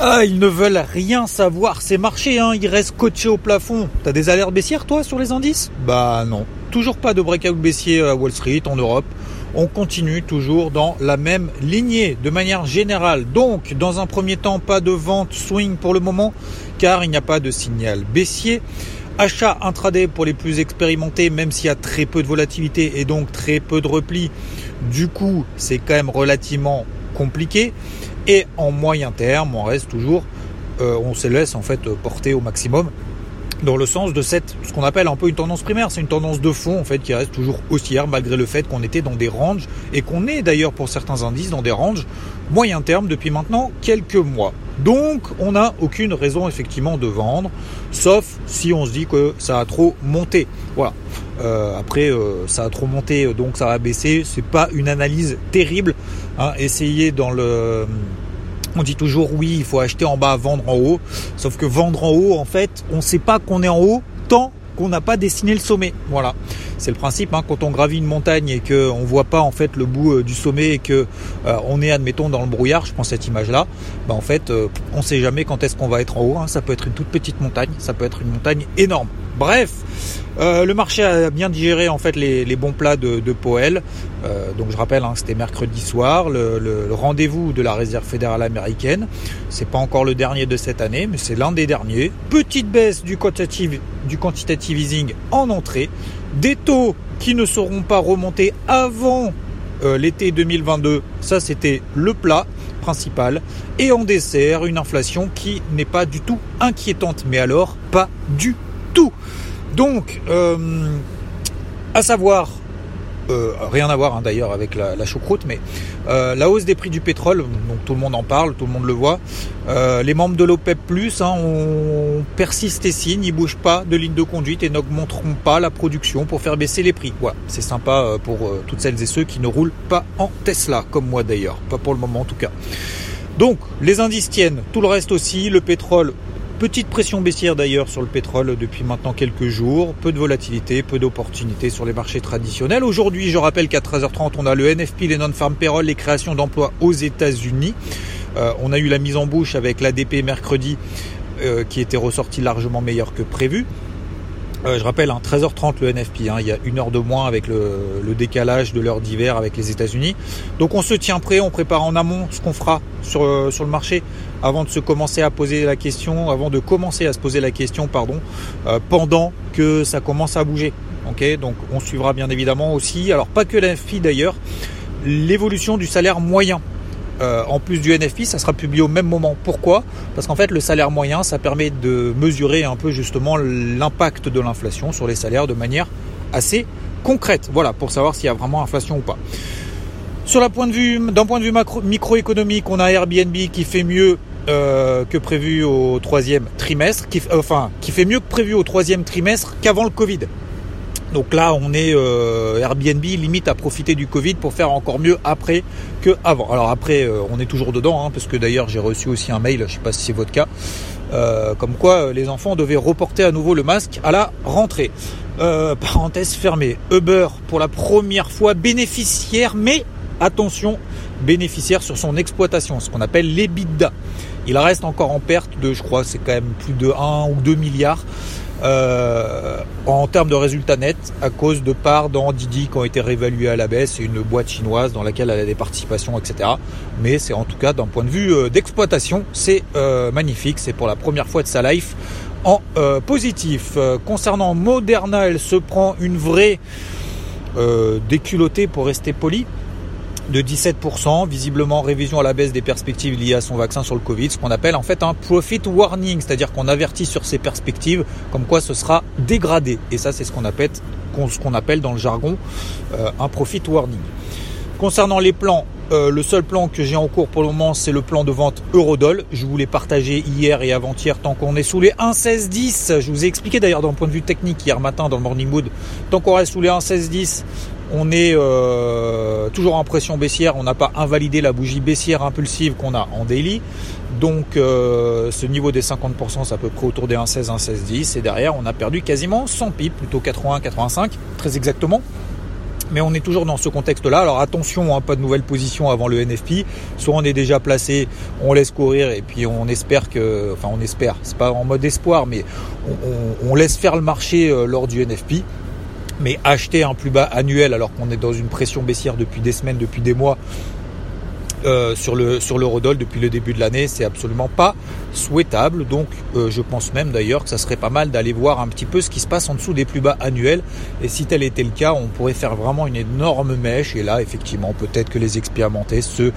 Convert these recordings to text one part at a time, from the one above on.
Ah, ils ne veulent rien savoir, c'est marché, hein. ils restent coachés au plafond. T'as des alertes baissières toi sur les indices? Bah non, toujours pas de breakout baissier à Wall Street, en Europe on continue toujours dans la même lignée de manière générale. Donc, dans un premier temps, pas de vente swing pour le moment, car il n'y a pas de signal baissier. Achat intraday pour les plus expérimentés, même s'il y a très peu de volatilité et donc très peu de repli. Du coup, c'est quand même relativement compliqué. Et en moyen terme, on reste toujours, euh, on se laisse en fait porter au maximum dans le sens de cette, ce qu'on appelle un peu une tendance primaire. C'est une tendance de fond, en fait, qui reste toujours haussière, malgré le fait qu'on était dans des ranges, et qu'on est d'ailleurs pour certains indices dans des ranges moyen terme depuis maintenant quelques mois. Donc, on n'a aucune raison effectivement de vendre, sauf si on se dit que ça a trop monté. Voilà. Euh, après, euh, ça a trop monté, donc ça va baisser. C'est pas une analyse terrible. Hein. Essayez dans le on dit toujours oui, il faut acheter en bas, vendre en haut. Sauf que vendre en haut, en fait, on ne sait pas qu'on est en haut tant qu'on n'a pas dessiné le sommet. Voilà, c'est le principe. Hein. quand on gravit une montagne et qu'on ne voit pas en fait le bout euh, du sommet et que euh, on est admettons dans le brouillard, je prends cette image-là, bah, en fait, euh, on ne sait jamais quand est-ce qu'on va être en haut. Hein. Ça peut être une toute petite montagne, ça peut être une montagne énorme. Bref, euh, le marché a bien digéré en fait les, bons plats de, de. Euh, donc je rappelle, hein, c'était mercredi soir, le, rendez-vous de la Réserve fédérale américaine. C'est pas encore le dernier de cette année, mais c'est l'un des derniers. Petite baisse du quantitative, easing en entrée, des taux qui ne seront pas remontés avant euh, l'été 2022. Ça, c'était le plat principal. Et en dessert, une inflation qui n'est pas du tout inquiétante. Mais alors, pas du Donc, euh, à savoir, euh, rien à voir hein, d'ailleurs avec la, choucroute, mais euh, la hausse des prix du pétrole, donc tout le monde en parle, tout le monde le voit. les membres de l'OPEP Plus hein, on persiste et signe, ils bougent pas de ligne de conduite et n'augmenteront pas la production pour faire baisser les prix. Voilà, c'est sympa pour toutes celles et ceux qui ne roulent pas en Tesla, comme moi d'ailleurs, pas pour le moment en tout cas. Donc les indices tiennent, tout le reste aussi, le pétrole Petite pression baissière d'ailleurs sur le pétrole depuis maintenant quelques jours, peu de volatilité, peu d'opportunités sur les marchés traditionnels. Aujourd'hui, je rappelle qu'à 13h30, on a le NFP, les non-farm payroll, les créations d'emplois aux États-Unis. Euh, on a eu la mise en bouche avec l'ADP mercredi euh, qui était ressorti largement meilleur que prévu. Euh, je rappelle, 13h30 hein, le NFP, hein, il y a une heure de moins avec le, décalage de l'heure d'hiver avec les États-Unis. Donc on se tient prêt, on prépare en amont ce qu'on fera sur, euh, le marché avant de se commencer à poser la question, avant de commencer à se poser la question, euh, pendant que ça commence à bouger. Donc on suivra bien évidemment aussi, alors pas que l'NFP d'ailleurs, l'évolution du salaire moyen. Euh, en plus du NFP, ça sera publié au même moment. Pourquoi? Parce qu'en fait, le salaire moyen, ça permet de mesurer un peu justement l'impact de l'inflation sur les salaires de manière assez concrète. Voilà, pour savoir s'il y a vraiment inflation ou pas. Sur la point de vue, d'un point de vue microéconomique, on a Airbnb qui fait mieux euh, que prévu au troisième trimestre, enfin, qui fait mieux que prévu au troisième trimestre qu'avant le Covid. Donc là, on est euh, Airbnb limite à profiter du Covid pour faire encore mieux après que avant. Alors après, euh, on est toujours dedans, hein, parce que d'ailleurs j'ai reçu aussi un mail, je ne sais pas si c'est votre cas, euh, comme quoi les enfants devaient reporter à nouveau le masque à la rentrée. parenthèse fermée. Uber pour la première fois bénéficiaire, mais attention, bénéficiaire sur son exploitation, ce qu'on appelle l'EBITDA. Il reste encore en perte de, je crois, c'est quand même plus de 1 ou 2 milliards. Euh, en termes de résultats nets à cause de parts dans Didi qui ont été réévaluées à la baisse. C'est une boîte chinoise dans laquelle elle a des participations, etc. Mais c'est en tout cas d'un point de vue euh, d'exploitation, c'est euh, magnifique. C'est pour la première fois de sa life en positif. concernant Moderna, elle se prend une vraie déculottée pour rester poli de 17%, visiblement révision à la baisse des perspectives liées à son vaccin sur le Covid, ce qu'on appelle en fait un profit warning, c'est-à-dire qu'on avertit sur ces perspectives comme quoi ce sera dégradé. Et ça c'est ce qu'on appelle, ce qu'on appelle dans le jargon euh, un profit warning. Concernant les plans, euh, le seul plan que j'ai en cours pour le moment, c'est le plan de vente Eurodoll. Je vous l'ai partagé hier et avant-hier tant qu'on est sous les 1,1610. Je vous ai expliqué d'ailleurs d'un point de vue technique hier matin dans le Morning Mood. Tant qu'on reste sous les 1,1610, on est euh, toujours en pression baissière. On n'a pas invalidé la bougie baissière impulsive qu'on a en daily. Donc euh, ce niveau des 50%, c'est à peu près autour des 1,16, 1,1610. Et derrière, on a perdu quasiment 100 pips, plutôt 81, 85, très exactement mais on est toujours dans ce contexte-là. Alors attention, hein, pas de nouvelle position avant le NFP. Soit on est déjà placé, on laisse courir et puis on espère que, enfin on espère, c'est pas en mode espoir, mais on, laisse faire le marché euh, lors du NFP. Mais acheter un plus bas annuel alors qu'on est dans une pression baissière depuis des semaines, depuis des mois, euh, sur le sur l'eurodoll depuis le début de l'année, c'est absolument pas souhaitable. Donc euh, je pense même d'ailleurs que ça serait pas mal d'aller voir un petit peu ce qui se passe en dessous des plus bas annuels. Et si tel était le cas, on pourrait faire vraiment une énorme mèche. Et là, effectivement, peut-être que les expérimentés se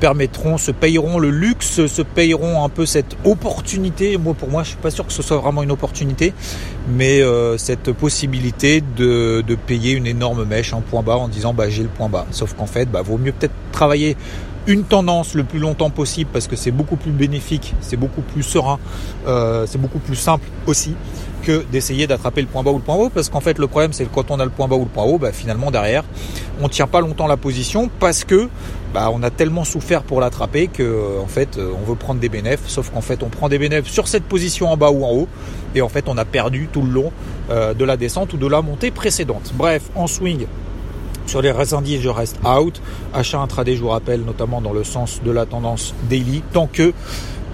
permettront, se payeront le luxe, se payeront un peu cette opportunité. Moi, pour moi, je suis pas sûr que ce soit vraiment une opportunité, mais euh, cette possibilité de, de, payer une énorme mèche, un point bas, en disant bah j'ai le point bas. Sauf qu'en fait, bah vaut mieux peut-être travailler une tendance le plus longtemps possible parce que c'est beaucoup plus bénéfique, c'est beaucoup plus serein, euh, c'est beaucoup plus simple aussi que d'essayer d'attraper le point bas ou le point haut parce qu'en fait le problème c'est que quand on a le point bas ou le point haut bah, finalement derrière on tient pas longtemps la position parce que bah, on a tellement souffert pour l'attraper que en fait euh, on veut prendre des bénéfices sauf qu'en fait on prend des bénéfices sur cette position en bas ou en haut et en fait on a perdu tout le long euh, de la descente ou de la montée précédente. Bref en swing sur les indices, je reste out. Achat intraday, je vous rappelle, notamment dans le sens de la tendance daily, tant que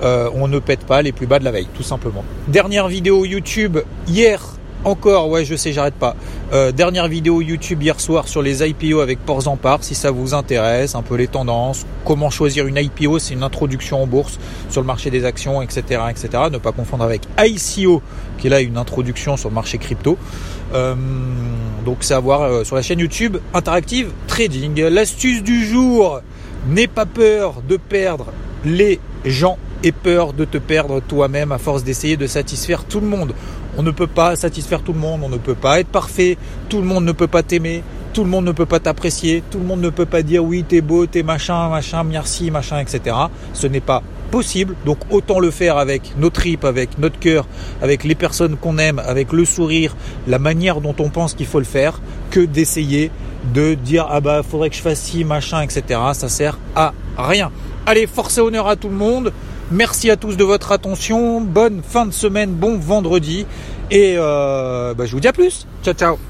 euh, on ne pète pas les plus bas de la veille, tout simplement. Dernière vidéo YouTube hier. Encore, ouais, je sais, j'arrête pas. Euh, dernière vidéo YouTube hier soir sur les IPO avec Porzampar, si ça vous intéresse, un peu les tendances, comment choisir une IPO, c'est une introduction en bourse sur le marché des actions, etc., etc. Ne pas confondre avec ICO, qui est là une introduction sur le marché crypto. Euh, donc c'est euh, sur la chaîne YouTube Interactive Trading. L'astuce du jour, n'aie pas peur de perdre les gens et peur de te perdre toi-même à force d'essayer de satisfaire tout le monde. On ne peut pas satisfaire tout le monde, on ne peut pas être parfait, tout le monde ne peut pas t'aimer, tout le monde ne peut pas t'apprécier, tout le monde ne peut pas dire oui t'es beau, t'es machin, machin, merci, machin, etc. Ce n'est pas possible. Donc autant le faire avec nos tripes, avec notre cœur, avec les personnes qu'on aime, avec le sourire, la manière dont on pense qu'il faut le faire, que d'essayer de dire ah bah faudrait que je fasse ci, machin, etc. Ça sert à rien. Allez, force et honneur à tout le monde. Merci à tous de votre attention. Bonne fin de semaine, bon vendredi. Et euh, bah, je vous dis à plus. Ciao ciao.